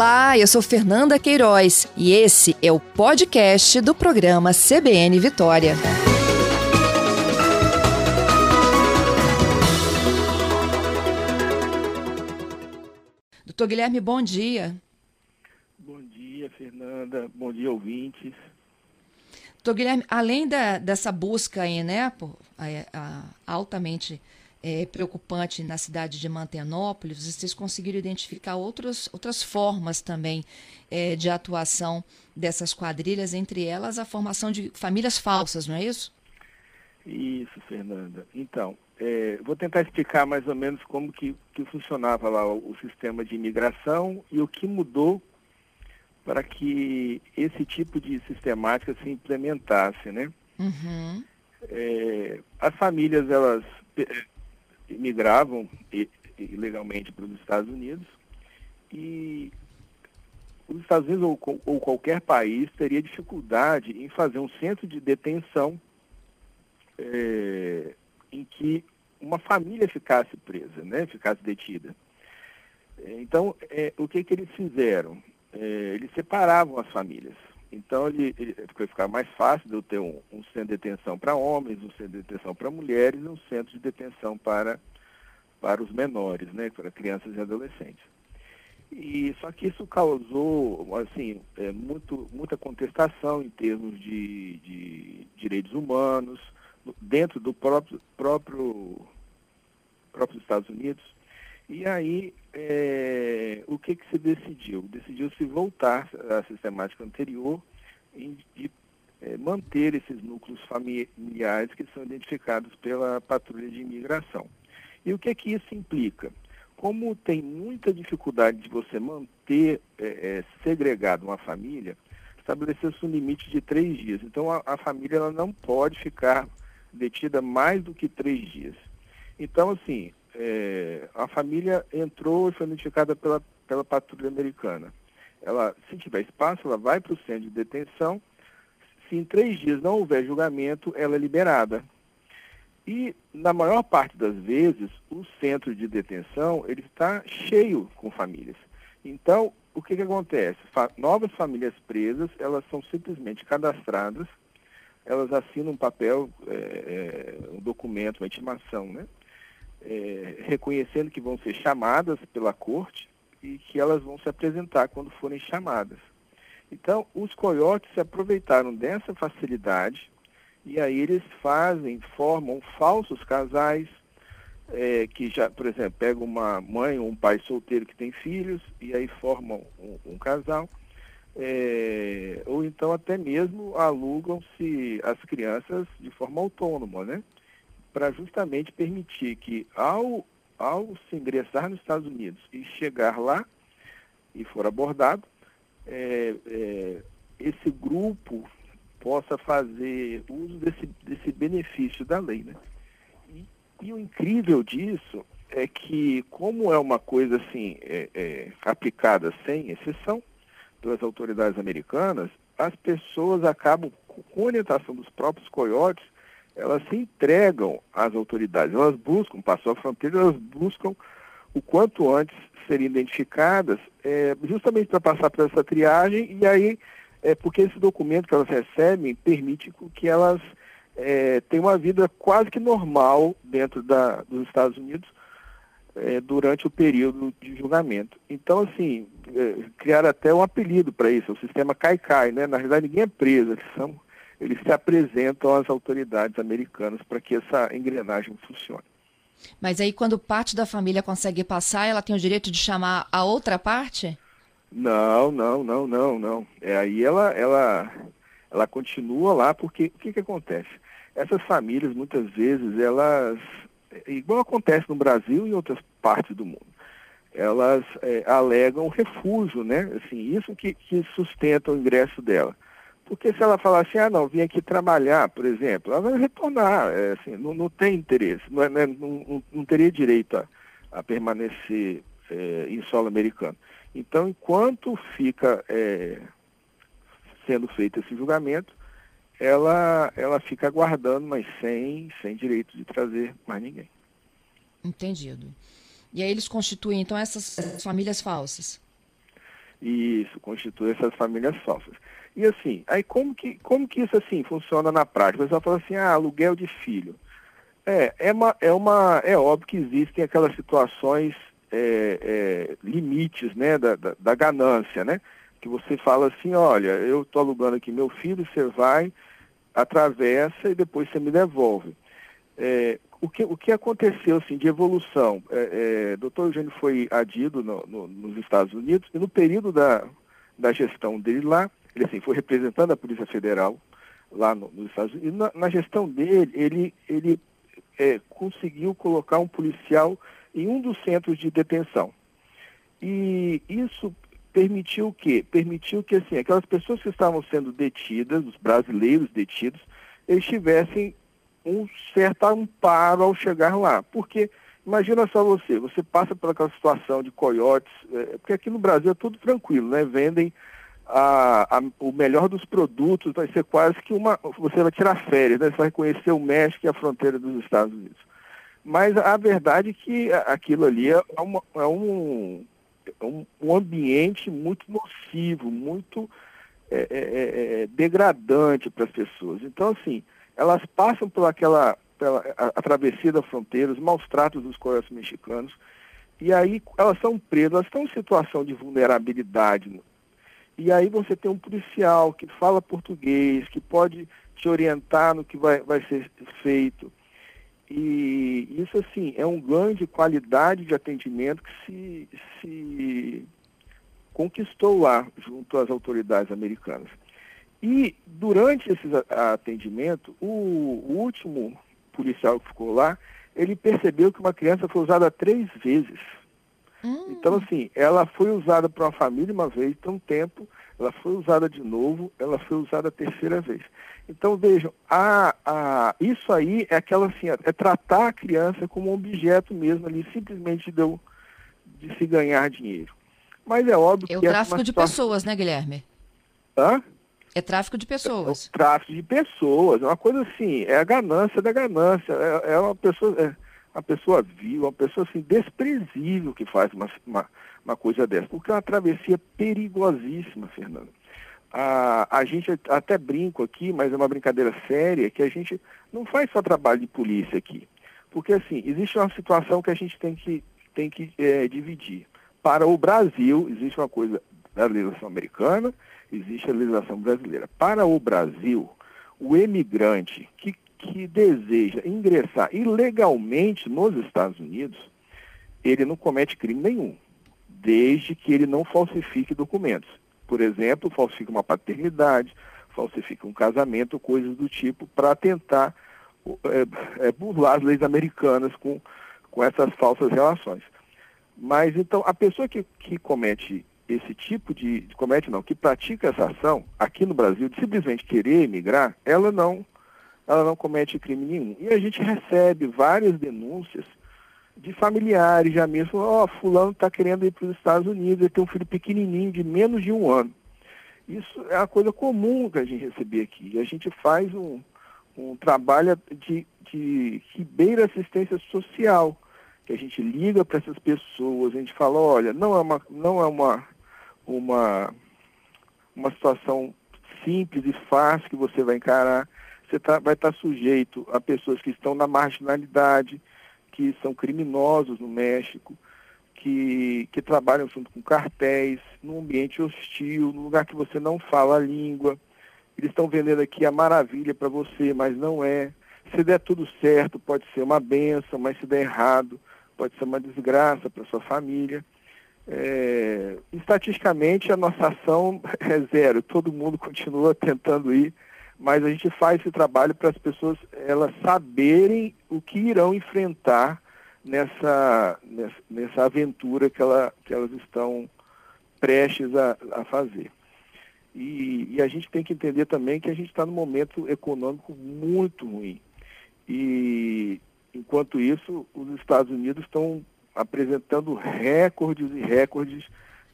Olá, eu sou Fernanda Queiroz e esse é o podcast do programa CBN Vitória. Doutor Guilherme, bom dia. Bom dia, Fernanda. Bom dia, ouvintes. Doutor Guilherme, além da, dessa busca aí, né, por, a, a, altamente é, preocupante na cidade de Mantenópolis, vocês conseguiram identificar outras, outras formas também é, de atuação dessas quadrilhas, entre elas a formação de famílias falsas, não é isso? Isso, Fernanda. Então, é, vou tentar explicar mais ou menos como que, que funcionava lá o, o sistema de imigração e o que mudou para que esse tipo de sistemática se implementasse, né? Uhum. É, as famílias, elas migravam ilegalmente para os Estados Unidos e os Estados Unidos ou, ou, qualquer país teria dificuldade em fazer um centro de detenção é, em que uma família ficasse presa, né, ficasse detida. Então, é, o que, que eles fizeram? É, eles separavam as famílias. Então, ele, ele ficar mais fácil de eu ter um, um centro de detenção para homens, um centro de detenção para mulheres e um centro de detenção para, para os menores, né, para crianças e adolescentes. E, só que isso causou assim, é, muito, muita contestação em termos de, de direitos humanos, dentro do próprio, próprio Estados Unidos. E aí, é, o que, que se decidiu? Decidiu-se voltar à sistemática anterior e de é, manter esses núcleos familiares que são identificados pela patrulha de imigração. E o que, que isso implica? Como tem muita dificuldade de você manter é, é segregado uma família, estabeleceu-se um limite de três dias. Então, a, a família ela não pode ficar detida mais do que três dias. Então, assim, é, a família entrou e foi notificada pela, pela patrulha americana. Ela, se tiver espaço, ela vai para o centro de detenção. Se em três dias não houver julgamento, ela é liberada. E, na maior parte das vezes, o centro de detenção ele está cheio com famílias. Então, o que, que acontece? Fa novas famílias presas, elas são simplesmente cadastradas, elas assinam um papel, é, é, um documento, uma intimação, né? É, reconhecendo que vão ser chamadas pela corte e que elas vão se apresentar quando forem chamadas. Então, os coiotes se aproveitaram dessa facilidade e aí eles fazem, formam falsos casais, é, que já, por exemplo, pegam uma mãe ou um pai solteiro que tem filhos e aí formam um, um casal, é, ou então até mesmo alugam-se as crianças de forma autônoma, né? Para justamente permitir que, ao, ao se ingressar nos Estados Unidos e chegar lá e for abordado, é, é, esse grupo possa fazer uso desse, desse benefício da lei. Né? E, e o incrível disso é que, como é uma coisa assim, é, é, aplicada sem exceção pelas autoridades americanas, as pessoas acabam, com orientação dos próprios coiotes, elas se entregam às autoridades, elas buscam, passou a fronteira, elas buscam o quanto antes serem identificadas, é, justamente para passar por essa triagem, e aí, é, porque esse documento que elas recebem permite que elas é, tenham uma vida quase que normal dentro da, dos Estados Unidos é, durante o período de julgamento. Então, assim, é, criaram até um apelido para isso, o sistema CAICAI, né? Na verdade, ninguém é preso, são eles se apresentam às autoridades americanas para que essa engrenagem funcione. Mas aí, quando parte da família consegue passar, ela tem o direito de chamar a outra parte? Não, não, não, não, não. É, aí ela, ela, ela continua lá, porque o que, que acontece? Essas famílias, muitas vezes, elas, igual acontece no Brasil e em outras partes do mundo, elas é, alegam refúgio, né? Assim, isso que, que sustenta o ingresso dela. Porque se ela falar assim, ah não, vim aqui trabalhar, por exemplo, ela vai retornar, é, assim, não, não tem interesse, não, é, não, não, teria direito a, a permanecer é, em solo americano. Então, enquanto fica é, sendo feito esse julgamento, ela, ela fica aguardando, mas sem, sem direito de trazer mais ninguém. Entendido. E aí eles constituem, então, essas famílias falsas? Isso, constitui essas famílias falsas. E assim, aí como que, como que isso assim funciona na prática? O pessoal fala assim, ah, aluguel de filho. É, é, uma, é, uma, é óbvio que existem aquelas situações é, é, limites né, da, da, da, ganância, né? Que você fala assim, olha, eu estou alugando aqui meu filho, você vai, atravessa e depois você me devolve. É, o, que, o que aconteceu assim, de evolução? É, é, doutor Eugênio foi adido no, no, nos Estados Unidos e no período da, da gestão dele lá, ele assim, foi representando a Polícia Federal lá no, nos Estados Unidos, e na, na gestão dele, ele, ele é, conseguiu colocar um policial em um dos centros de detenção. E isso permitiu o quê? Permitiu que assim, aquelas pessoas que estavam sendo detidas, os brasileiros detidos, eles tivessem um certo amparo ao chegar lá. Porque, imagina só você, você passa por aquela situação de coiotes, é, porque aqui no Brasil é tudo tranquilo, né? Vendem a, a, o melhor dos produtos, vai ser quase que uma. Você vai tirar férias, né? Você vai conhecer o México e a fronteira dos Estados Unidos. Mas a verdade é que aquilo ali é, uma, é um, é um, um, ambiente muito nocivo, muito é, é, é, é degradante para as pessoas. Então, assim, elas passam por aquela pela, a, a travessia da fronteira, os maus tratos dos corais mexicanos, e aí elas são presas, elas estão em situação de vulnerabilidade. E aí você tem um policial que fala português, que pode te orientar no que vai, vai ser feito. E isso, assim, é um ganho de qualidade de atendimento que se, se conquistou lá junto às autoridades americanas. E durante esse atendimento, o, o último policial que ficou lá, ele percebeu que uma criança foi usada três vezes. Hum. Então, assim, ela foi usada para uma família uma vez, tem um tempo, ela foi usada de novo, ela foi usada a terceira vez. Então, vejam, a, a, isso aí é aquela assim, é tratar a criança como um objeto mesmo ali, simplesmente de, de se ganhar dinheiro. Mas é óbvio é que. É o tráfico de pessoas, né, Guilherme? Hã? É tráfico de pessoas. É tráfico de pessoas, é uma coisa assim, é a ganância da ganância, é, é uma pessoa. É, uma pessoa viva, uma pessoa assim, desprezível que faz uma, uma, uma coisa dessa, porque é uma travessia perigosíssima, Fernando. A, a gente até brinco aqui, mas é uma brincadeira séria, que a gente não faz só trabalho de polícia aqui. Porque, assim, existe uma situação que a gente tem que, tem que é, dividir. Para o Brasil, existe uma coisa da legislação americana, existe a legislação brasileira. Para o Brasil, o emigrante que, que deseja ingressar ilegalmente nos Estados Unidos, ele não comete crime nenhum desde que ele não falsifique documentos. Por exemplo, falsifica uma paternidade, falsifica um casamento, coisas do tipo, para tentar é, é, burlar as leis americanas com, com essas falsas relações. Mas então, a pessoa que, que comete esse tipo de, comete não, que pratica essa ação aqui no Brasil, de simplesmente querer emigrar, ela não, ela não comete crime nenhum. E a gente recebe várias denúncias de familiares já mesmo, ó, oh, fulano está querendo ir para os Estados Unidos, ele tem um filho pequenininho de menos de um ano. Isso é uma coisa comum que a gente receber aqui. A gente faz um, um trabalho de, de que beira assistência social, que a gente liga para essas pessoas, a gente fala, olha, não é uma, não é uma, uma, uma situação simples e fácil que você vai encarar. Você tá, vai estar tá sujeito a pessoas que estão na marginalidade, que são criminosos no México, que, que trabalham junto com cartéis, num ambiente hostil, num lugar que você não fala a língua. Eles estão vendendo aqui a maravilha para você, mas não é. Se der tudo certo, pode ser uma benção, mas se der errado, pode ser uma desgraça para sua família. É, estatisticamente, a nossa ação é zero. Todo mundo continua tentando ir mas a gente faz esse trabalho para as pessoas elas saberem o que irão enfrentar nessa, nessa, nessa aventura que, ela, que elas estão prestes a, a fazer. E, e, a gente tem que entender também que a gente está num momento econômico muito ruim. E, enquanto isso, os Estados Unidos estão apresentando recordes e recordes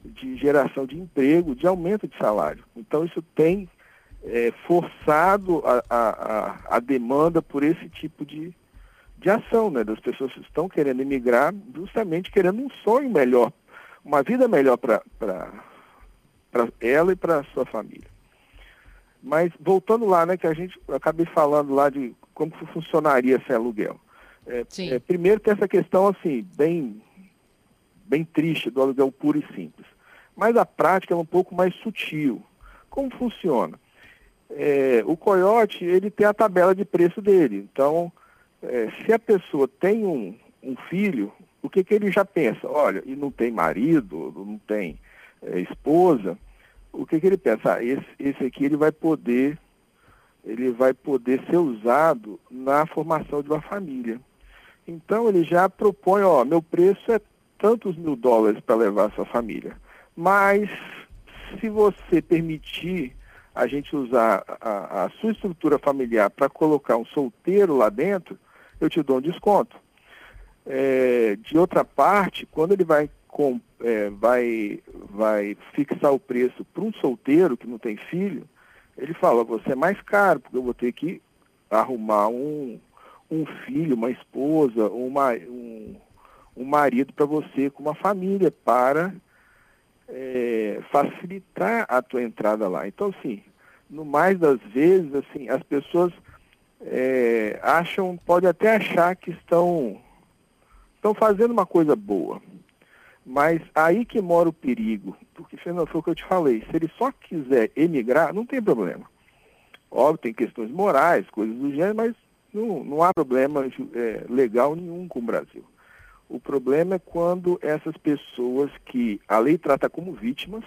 de geração de emprego, de aumento de salário. Então, isso tem é, forçado a, a, a, demanda por esse tipo de, de ação, né? Das pessoas que estão querendo emigrar justamente querendo um sonho melhor, uma vida melhor para ela e para sua família. Mas voltando lá, né, que a gente acabei falando lá de como funcionaria esse aluguel. É, é, primeiro tem essa questão assim, bem, bem triste do aluguel puro e simples. Mas a prática é um pouco mais sutil. Como funciona? É, o coiote ele tem a tabela de preço dele. Então, é, se a pessoa tem um, um filho, o que, que ele já pensa? Olha, e não tem marido, não tem é, esposa, o que, que ele pensa? Ah, esse, esse aqui ele vai poder, ele vai poder ser usado na formação de uma família. Então ele já propõe, ó, meu preço é tantos mil dólares para levar sua família. Mas se você permitir a gente usar a, a sua estrutura familiar para colocar um solteiro lá dentro, eu te dou um desconto. É, de outra parte, quando ele vai, com, é, vai, vai fixar o preço para um solteiro que não tem filho, ele fala, você é mais caro, porque eu vou ter que arrumar um, um filho, uma esposa, uma, um, um marido para você com uma família, para é, facilitar a tua entrada lá. Então, assim, no mais das vezes, assim, as pessoas é, acham, pode até achar que estão estão fazendo uma coisa boa. Mas aí que mora o perigo. Porque, Fernando, foi o que eu te falei. Se ele só quiser emigrar, não tem problema. Óbvio, tem questões morais, coisas do gênero, mas não, não há problema é, legal nenhum com o Brasil. O problema é quando essas pessoas que a lei trata como vítimas,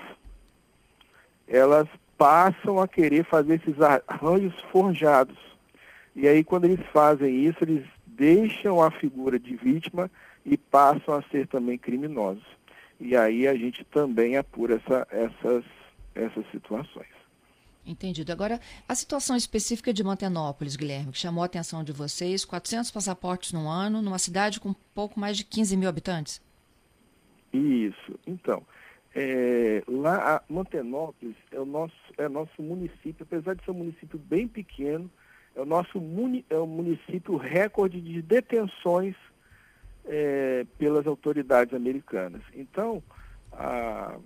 elas passam a querer fazer esses arranjos forjados. E aí, quando eles fazem isso, eles deixam a figura de vítima e passam a ser também criminosos. E aí a gente também apura essa, essas, essas situações. Entendido. Agora, a situação específica de Mantenópolis, Guilherme, que chamou a atenção de vocês, 400 passaportes no ano, numa cidade com pouco mais de 15 mil habitantes? Isso. Então, é, lá, Mantenópolis é o nosso, é nosso município, apesar de ser um município bem pequeno, é o nosso muni, é o município recorde de detenções é, pelas autoridades americanas. Então, a,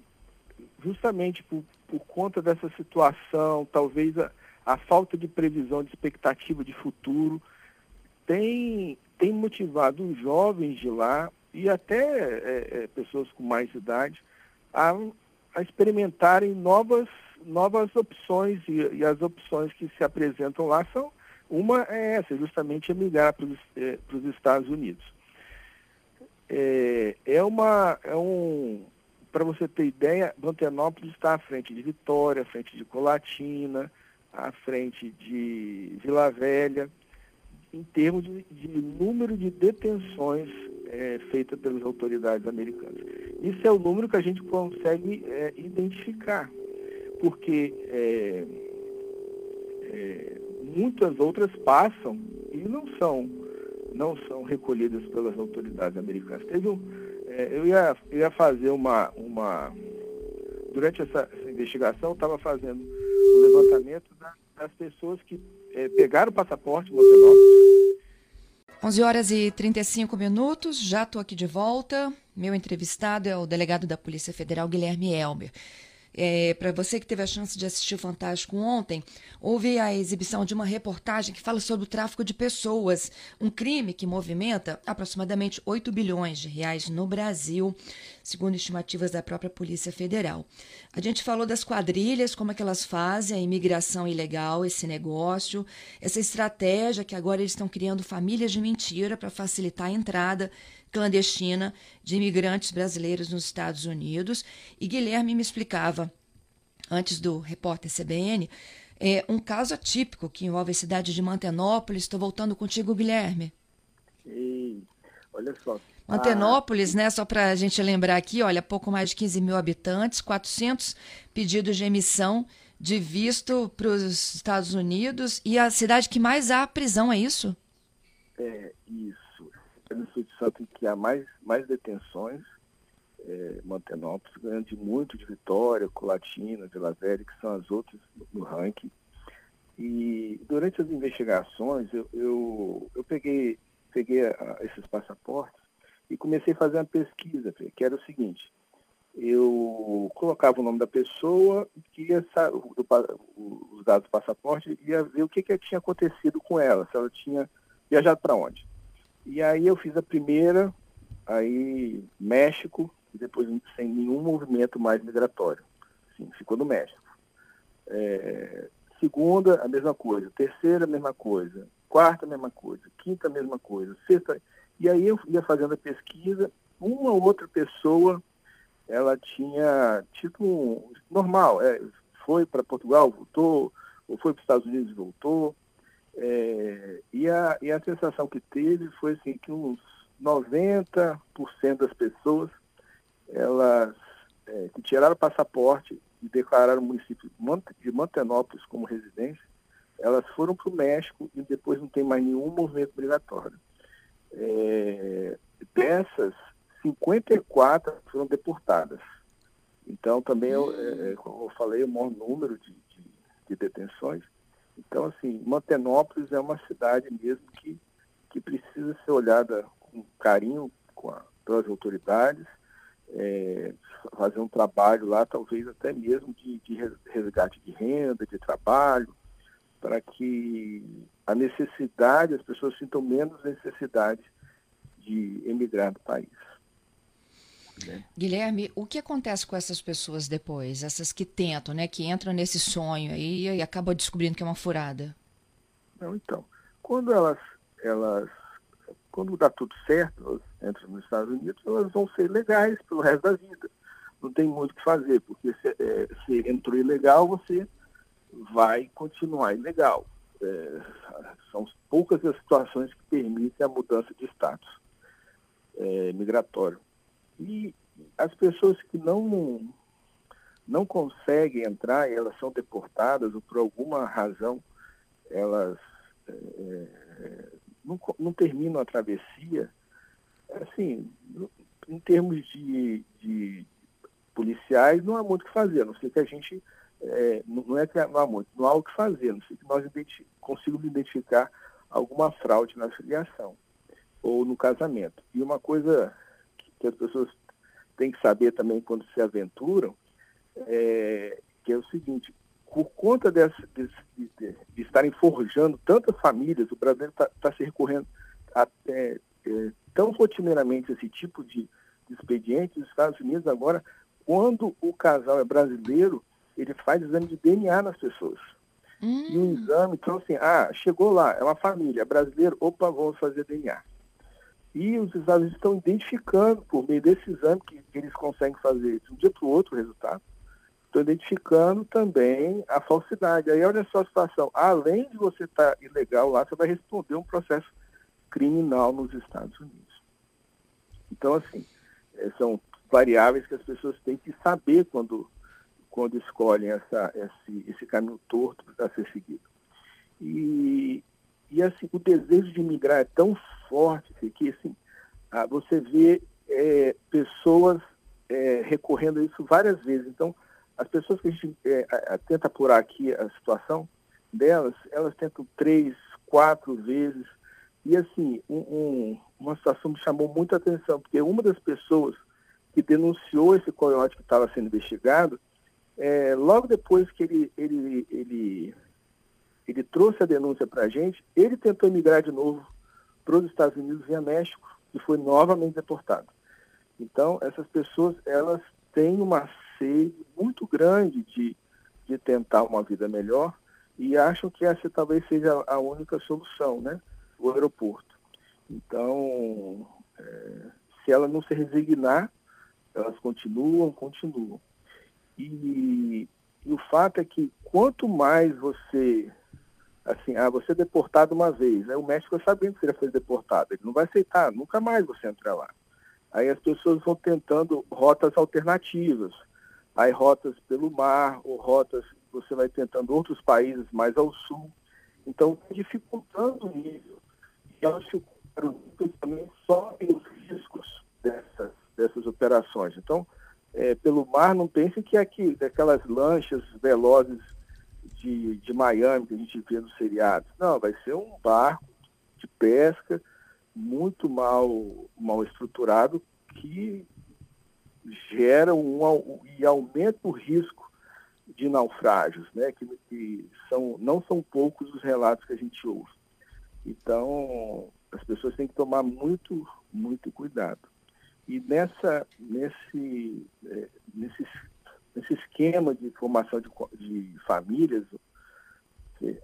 justamente por, por, conta dessa situação, talvez a, a, falta de previsão de expectativa de futuro, tem, tem motivado os jovens de lá e até é, é, pessoas com mais idade a, a experimentarem novas, novas opções e, e, as opções que se apresentam lá são uma é essa, justamente emigrar para os é, Estados Unidos. É, é uma, é um, para você ter ideia, Bantenópolis está à frente de Vitória, à frente de Colatina, à frente de Vila Velha, em termos de, de número de detenções é, feitas pelas autoridades americanas. Isso é o número que a gente consegue é, identificar, porque é, é muitas outras passam e não são não são recolhidas pelas autoridades americanas. Teve um, é, eu, ia, ia fazer uma, uma durante essa, essa investigação, eu estava fazendo o levantamento da, das pessoas que é, pegaram o passaporte Montenegro. 11 horas e 35 minutos, já estou aqui de volta. Meu entrevistado é o delegado da Polícia Federal, Guilherme Elber. É, Para você que teve a chance de assistir o Fantástico ontem, houve a exibição de uma reportagem que fala sobre o tráfico de pessoas, um crime que movimenta aproximadamente 8 bilhões de reais no Brasil, segundo estimativas da própria Polícia Federal. A gente falou das quadrilhas, como é que elas fazem a imigração ilegal, esse negócio, essa estratégia que agora eles estão criando famílias de mentira para facilitar a entrada clandestina de imigrantes brasileiros nos Estados Unidos. E Guilherme me explicava, antes do repórter CBN, é, um caso atípico que envolve a cidade de Mantenópolis. Estou voltando contigo, Guilherme. Sim, olha só. Mantenópolis, ah, né, só para a gente lembrar aqui, olha, pouco mais de 15 mil habitantes, 400 pedidos de emissão de visto para os Estados Unidos e a cidade que mais há prisão, é isso? É, isso no Espírito Santo que há mais, mais detenções, é, Mantenópolis, ganhando muito de Vitória, Colatina, Vila Velha, que são as outras no ranking. E durante as investigações, eu, eu, eu peguei, peguei a, esses passaportes e comecei a fazer uma pesquisa, que era o seguinte, eu colocava o nome da pessoa, que ia, do, os dados do passaporte, ia ver o que, que tinha acontecido com ela, se ela tinha viajado para onde. E aí eu fiz a primeira, aí México, e depois sem nenhum movimento mais migratório. Ficou no México. É, segunda, a mesma coisa. Terceira, a mesma coisa. Quarta, a mesma coisa. Quinta, a mesma coisa. Sexta. E aí eu ia fazendo a pesquisa, uma ou outra pessoa, ela tinha título normal, é, foi para Portugal, voltou, ou foi para os Estados Unidos e voltou. É, e, a, e a sensação que teve foi assim, que uns 90% das pessoas elas é, que tiraram o passaporte e declararam o município de Mantenópolis como residência, elas foram para o México e depois não tem mais nenhum movimento migratório. É, dessas, 54 foram deportadas. Então, também, eu, é, como eu falei, o maior número de, de, de, detenções. Então, assim, Mantenópolis é uma cidade mesmo que, que precisa ser olhada com carinho com a, pelas autoridades é, fazer um trabalho lá, talvez até mesmo de, de resgate de renda, de trabalho, para que a necessidade, as pessoas sintam menos necessidade de emigrar do país. Né? Guilherme, o que acontece com essas pessoas depois? Essas que tentam, né? Que entram nesse sonho aí e acabam descobrindo que é uma furada? Não, então, quando elas, elas quando dá tudo certo, elas entram nos Estados Unidos, elas vão ser legais pelo resto da vida. Não tem muito o que fazer, porque se, é, se entrou ilegal, você vai continuar ilegal. É, são poucas as situações que permitem a mudança de status é, migratório. E as pessoas que não, não conseguem entrar elas são deportadas ou por alguma razão elas é, não, não terminam a travessia, assim, em termos de, de policiais, não há muito o que fazer, a não sei que a gente, é, não é que não há muito, não há o que fazer, a não sei que nós consigamos identificar alguma fraude na filiação ou no casamento. E uma coisa que as pessoas têm que saber também quando se aventuram, é, que é o seguinte, por conta desse, de, de, de, estarem forjando tantas famílias, o Brasil está tá se recorrendo até é, tão rotineiramente a esse tipo de, de expediente. Os Estados Unidos agora, quando o casal é brasileiro, ele faz exame de DNA nas pessoas. Hum. E o exame, então assim, ah, chegou lá, é uma família, é brasileiro, opa, vamos fazer DNA. E os Estados Unidos estão identificando, por meio desse exame, que, eles conseguem fazer de um dia para o outro o resultado, Estou identificando também a falsidade. Aí olha só a situação. Além de você estar tá ilegal lá, você vai responder um processo criminal nos Estados Unidos. Então, assim, eh, são variáveis que as pessoas têm que saber quando, quando escolhem essa, esse, esse caminho torto para ser seguido. E, e assim, o desejo de migrar é tão forte que assim, você vê é, pessoas é, recorrendo a isso várias vezes. Então, as pessoas que a gente é, tenta apurar aqui a situação delas, elas tentam três, quatro vezes. E assim, um, um, uma situação me chamou muita atenção, porque uma das pessoas que denunciou esse coiote que estava sendo investigado, é, logo depois que ele, ele, ele, ele trouxe a denúncia para a gente, ele tentou emigrar de novo para os Estados Unidos via México e foi novamente deportado. Então, essas pessoas, elas têm uma sede muito grande de, de tentar uma vida melhor e acham que essa talvez seja a única solução, né? O aeroporto. Então, é, se ela não se resignar, elas continuam, continuam. E, e, o fato é que quanto mais você, assim, ah, você é deportado uma vez, né? o México sabendo que você já foi deportado, ele não vai aceitar, nunca mais você entrar lá. Aí as pessoas vão tentando rotas alternativas aí rotas pelo mar, ou rotas, você vai tentando outros países mais ao sul. Então, dificultando isso. E elas ficaram também só os riscos dessas, dessas operações. Então, é, pelo mar, não pense que é aqui, daquelas lanchas velozes de, de Miami que a gente vê nos seriados. Não, vai ser um barco de pesca muito mal, mal estruturado que gera um, e aumenta o risco de naufrágios, né? Que, que, são, não são poucos os relatos que a gente ouve. Então, as pessoas têm que tomar muito, muito cuidado. E nessa, nesse, é, nesse esquema de formação de, de famílias,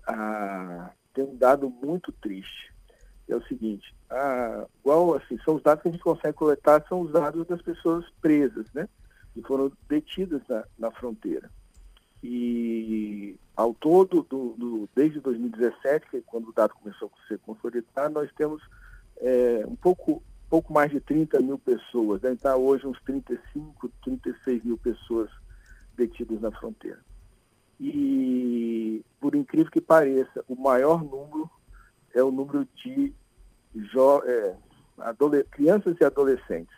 a, tem um dado muito triste. É o seguinte, a, igual assim, são os dados que a gente consegue coletar, são os dados das pessoas presas, né? Que foram detidas na, na fronteira. E ao todo, do, do, desde 2017, que é quando o dado começou a ser consolidado, nós temos é, um pouco, pouco mais de 30 mil pessoas. Deve estar hoje uns 35, 36 mil pessoas detidas na fronteira. E, por incrível que pareça, o maior número é o número de é, crianças e adolescentes.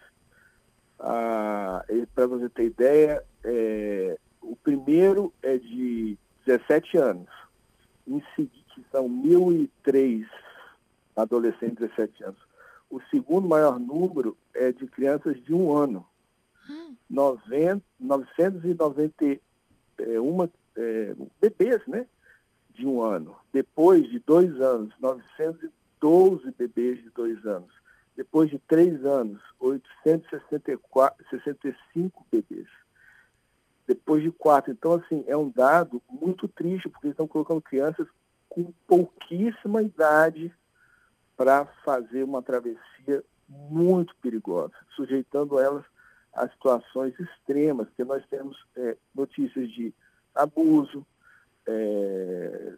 Ah, Para você ter ideia, é, o primeiro é de 17 anos. Em seguida, são 1.003 adolescentes de 17 anos. O segundo maior número é de crianças de um ano. Hum. 90, 991 é, bebês, né? De um ano. Depois de dois anos, 912 bebês de dois anos. Depois de três anos, 865 bebês depois de quatro. Então, assim, é um dado muito triste, porque estão colocando crianças com pouquíssima idade para fazer uma travessia muito perigosa, sujeitando elas a situações extremas, porque nós temos é, notícias de abuso, é,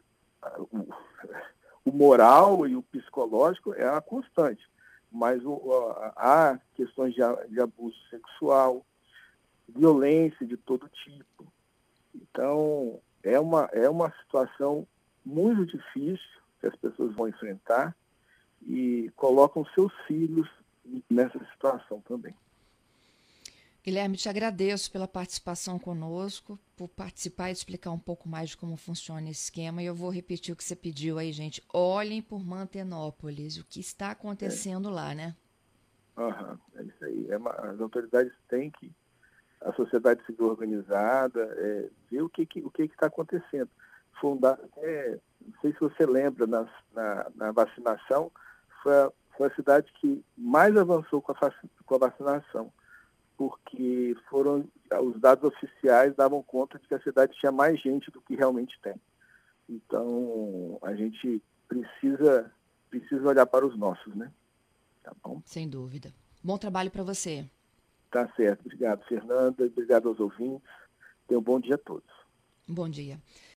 o, o, moral e o psicológico é a constante, mas o, há questões de, de abuso sexual, violência de todo tipo. Então, é uma, é uma situação muito difícil que as pessoas vão enfrentar e colocam seus filhos nessa situação também. Guilherme, te agradeço pela participação conosco, por participar e explicar um pouco mais de como funciona esse esquema. E eu vou repetir o que você pediu aí, gente. Olhem por Mantenópolis, o que está acontecendo é. lá, né? Uhum, é isso aí. É uma, as autoridades têm que a sociedade civil organizada, é, ver o que o que está acontecendo. Fundar, é, não sei se você lembra, na, na, na vacinação, foi a, foi a, cidade que mais avançou com a, com a vacinação, porque foram os dados oficiais davam conta de que a cidade tinha mais gente do que realmente tem. Então, a gente precisa, precisa olhar para os nossos, né? Tá bom? Sem dúvida. Bom trabalho para você. Tá certo. Obrigado, Fernanda. Obrigado aos ouvintes. Tenham um bom dia a todos. Bom dia.